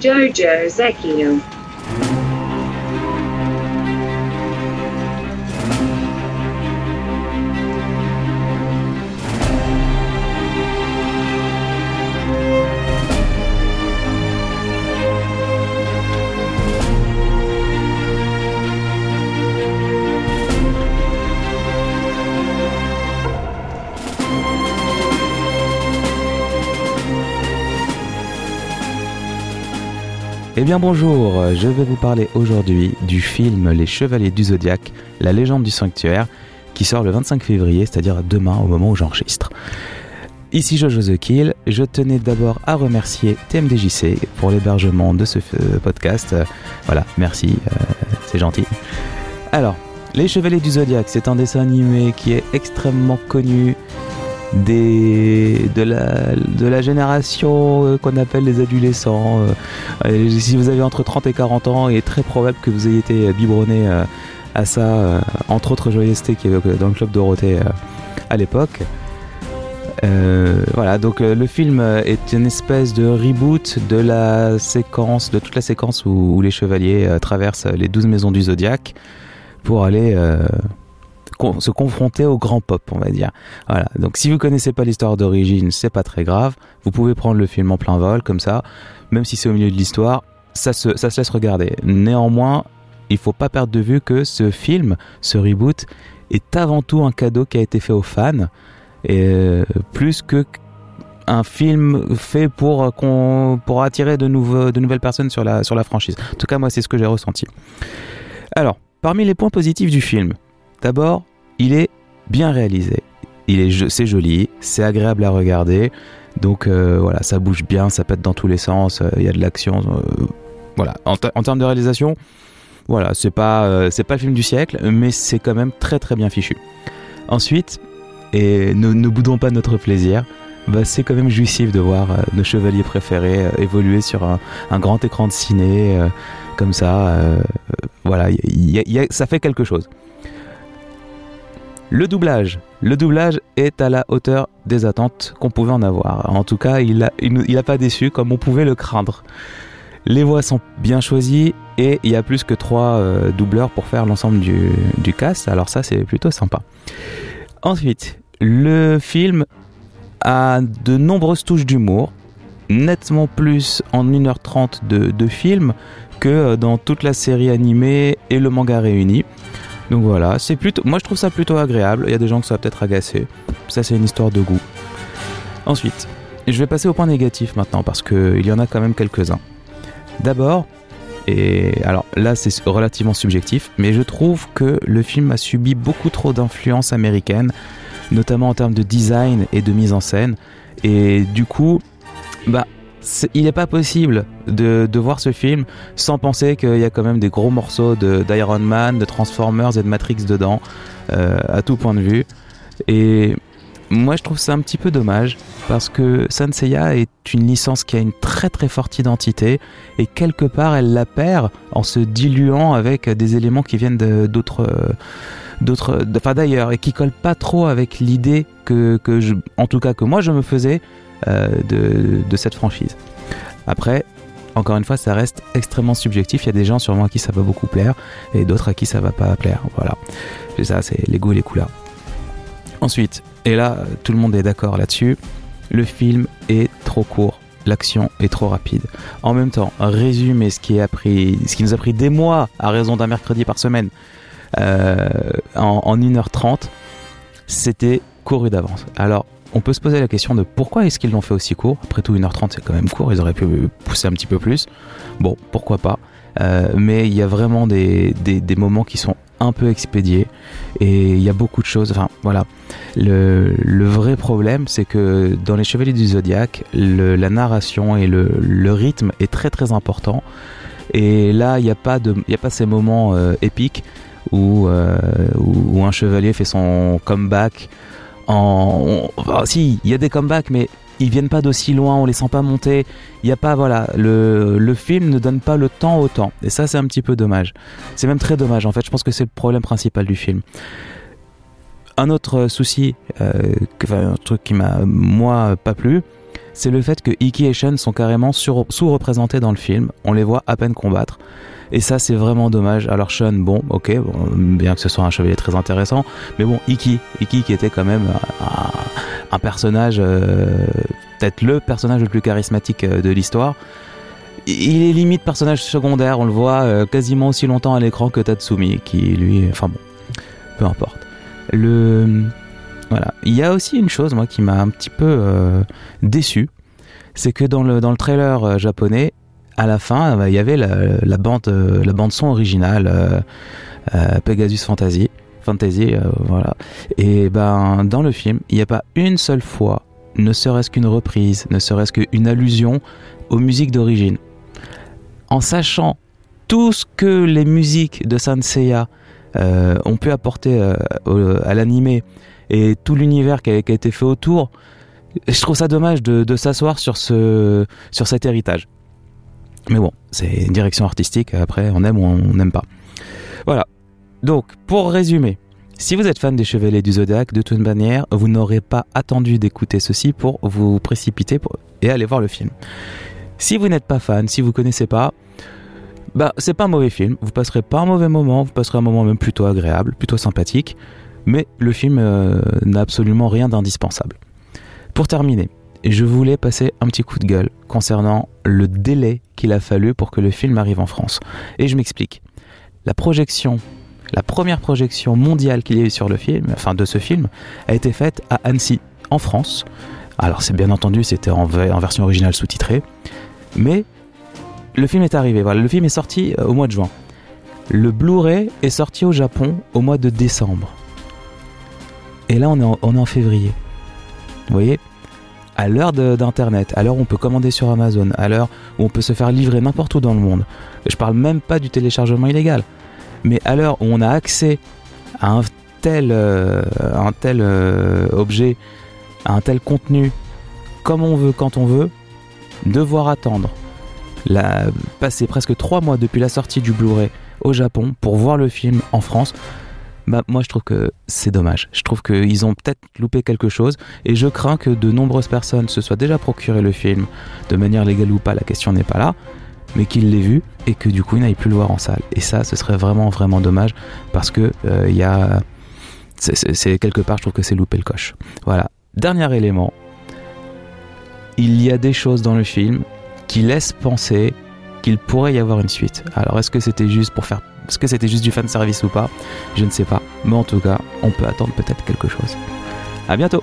Jojo Zekio. Bien bonjour, je vais vous parler aujourd'hui du film Les Chevaliers du Zodiaque, la légende du sanctuaire, qui sort le 25 février, c'est-à-dire demain au moment où j'enregistre. Ici Jojo The Kill, je tenais d'abord à remercier TMDJC pour l'hébergement de ce euh, podcast. Voilà, merci, euh, c'est gentil. Alors, Les Chevaliers du Zodiaque, c'est un dessin animé qui est extrêmement connu des, de, la, de la génération euh, qu'on appelle les adolescents. Euh, si vous avez entre 30 et 40 ans, il est très probable que vous ayez été biberonné euh, à ça, entre autres joyeusetés qui avait dans le club Dorothée à l'époque. voilà, donc le film est une espèce de reboot de la séquence, de toute la séquence où, les chevaliers traversent les 12 maisons du zodiaque pour aller se confronter au grand pop, on va dire. Voilà. Donc si vous connaissez pas l'histoire d'origine, c'est pas très grave. Vous pouvez prendre le film en plein vol, comme ça. Même si c'est au milieu de l'histoire, ça se, ça se laisse regarder. Néanmoins, il faut pas perdre de vue que ce film, ce reboot, est avant tout un cadeau qui a été fait aux fans, et euh, plus que un film fait pour, pour attirer de, nouveaux, de nouvelles personnes sur la, sur la franchise. En tout cas, moi, c'est ce que j'ai ressenti. Alors, parmi les points positifs du film, D'abord, il est bien réalisé. Il est, c'est joli, c'est agréable à regarder. Donc euh, voilà, ça bouge bien, ça pète dans tous les sens. Euh, il y a de l'action. Euh, voilà. En, termes de réalisation, voilà, c'est pas c'est pas le film du siècle, mais c'est quand même très très bien fichu. Ensuite, et ne, boudons pas notre plaisir. Bah, c'est quand même jouissif de voir nos chevaliers préférés évoluer sur un, grand écran de ciné comme ça. voilà, ça fait quelque chose. Le doublage. Le doublage est à la hauteur des attentes qu'on pouvait en avoir. En tout cas, il n'a pas déçu comme on pouvait le craindre. Les voix sont bien choisies et il y a plus que trois euh, doubleurs pour faire l'ensemble du, du, cast. Alors ça, c'est plutôt sympa. Ensuite, le film a de nombreuses touches d'humour, nettement plus en 1h30 de, de film que dans toute la série animée et le manga réuni. Donc voilà, c'est plutôt, moi je trouve ça plutôt agréable. Il y a des gens que ça va peut-être agacer. Ça, c'est une histoire de goût. Ensuite, je vais passer au point négatif maintenant parce qu'il y en a quand même quelques-uns. D'abord, et alors là c'est relativement subjectif, mais je trouve que le film a subi beaucoup trop d'influence américaine, notamment en termes de design et de mise en scène. Et du coup, bah il n'est pas possible de, voir ce film sans penser qu'il y a quand même des gros morceaux d'Iron Man, de Transformers et de Matrix dedans, euh, à tout point de vue. Et moi je trouve ça un petit peu dommage parce que Senseiya est une licence qui a une très très forte identité et quelque part elle la perd en se diluant avec des éléments qui viennent d'autres d'autres enfin d'ailleurs et qui collent pas trop avec l'idée que, que en tout cas que moi je me faisais euh, de, cette franchise. Après, encore une fois, ça reste extrêmement subjectif. Il y a des gens sûrement à qui ça va beaucoup plaire et d'autres à qui ça va pas plaire. Voilà. C'est ça, c'est les goûts et les couleurs. Ensuite, et là, tout le monde est d'accord là-dessus, le film est trop court. L'action est trop rapide. En même temps, résumer ce qui, ce qui nous a pris des mois à raison d'un mercredi par semaine euh, en, en 1h30, c'était couru d'avance. Alors, on peut se poser la question de pourquoi est-ce qu'ils l'ont fait aussi court Après tout, 1h30 c'est quand même court, ils auraient pu pousser un petit peu plus. Bon, pourquoi pas. Euh, mais il y a vraiment des, moments qui sont un peu expédiés et il y a beaucoup de choses. Enfin voilà, le, vrai problème c'est que dans les Chevaliers du Zodiaque, la narration et le, rythme est très très important. Et là, il n'y a, pas a pas ces moments euh, épiques où, euh, où, un chevalier fait son comeback en, si, il y a des comebacks, mais ils viennent pas d'aussi loin, on les sent pas monter. Il y a pas, voilà, le, le, film ne donne pas le temps au temps. Et ça, c'est un petit peu dommage. C'est même très dommage, en fait. Je pense que c'est le problème principal du film. Un autre souci, euh, un truc qui m'a, moi, pas plu, c'est le fait que Iki et Sean sont carrément sous-représentés dans le film. On les voit à peine combattre. Et ça, c'est vraiment dommage. Alors Sean, bon, ok, bien que ce soit un chevalier très intéressant, mais bon, Iki, Iki qui était quand même un, personnage, euh, peut-être le personnage le plus charismatique euh, de l'histoire. Il est limite personnage secondaire, on le voit euh, quasiment aussi longtemps à l'écran que Tatsumi, qui lui, enfin bon, peu importe. Le voilà. Il y a aussi une chose, moi, qui m'a un petit peu déçu, c'est que dans le, dans le trailer japonais, à la fin, euh, il y avait la, bande, euh, la bande son originale, euh, Pegasus Fantasy. Fantasy, voilà. Et ben, dans le film, il n'y a pas une seule fois, ne serait-ce qu'une reprise, ne serait-ce qu'une allusion aux musiques d'origine. En sachant tout ce que les musiques de Sanseiya ont pu apporter à l'animé et tout l'univers qui, a été fait autour, je trouve ça dommage de, s'asseoir sur cet héritage. Mais bon, c'est une direction artistique, après on aime ou on n'aime pas. Voilà. Donc, pour résumer, si vous êtes fan des Chevaliers du Zodiac, de toute manière, vous n'aurez pas attendu d'écouter ceci pour vous précipiter et aller voir le film. Si vous n'êtes pas fan, si vous connaissez pas, bah c'est pas un mauvais film. Vous passerez pas un mauvais moment, vous passerez un moment même plutôt agréable, plutôt sympathique. Mais le film euh, n'a absolument rien d'indispensable. Pour terminer, je voulais passer un petit coup de gueule concernant le délai qu'il a fallu pour que le film arrive en France. Et je m'explique. La projection, la première projection mondiale qu'il y a eu sur le film, enfin de ce film, a été faite à Annecy, en France. Alors c'est bien entendu, c'était en, version originale sous-titrée, mais le film est arrivé. Voilà, le film est sorti euh, au mois de juin. Le Blu-ray est sorti au Japon au mois de décembre. Et là, on est en février. Vous voyez? À l'heure d'Internet, à l'heure où on peut commander sur Amazon, à l'heure où on peut se faire livrer n'importe où dans le monde. Je parle même pas du téléchargement illégal, mais à l'heure où on a accès à un tel, euh, un tel euh, objet, à un tel contenu, comme on veut, quand on veut, devoir attendre, la, passer presque trois mois depuis la sortie du Blu-ray au Japon pour voir le film en France, bah, moi je trouve que c'est dommage. Je trouve qu'ils ont peut-être loupé quelque chose et je crains que de nombreuses personnes se soient déjà procuré le film de manière légale ou pas, la question n'est pas là, mais qu'ils l'aient vu et que du coup ils n'aillent plus le voir en salle. Et ça, ce serait vraiment vraiment dommage parce que euh, il y a, c'est quelque part, je trouve que c'est loupé le coche. Voilà. Dernier élément, il y a des choses dans le film qui laissent penser qu'il pourrait y avoir une suite. Alors est-ce que c'était juste pour faire est-ce que c'était juste du fan service ou pas? Je ne sais pas. Mais en tout cas, on peut attendre peut-être quelque chose. À bientôt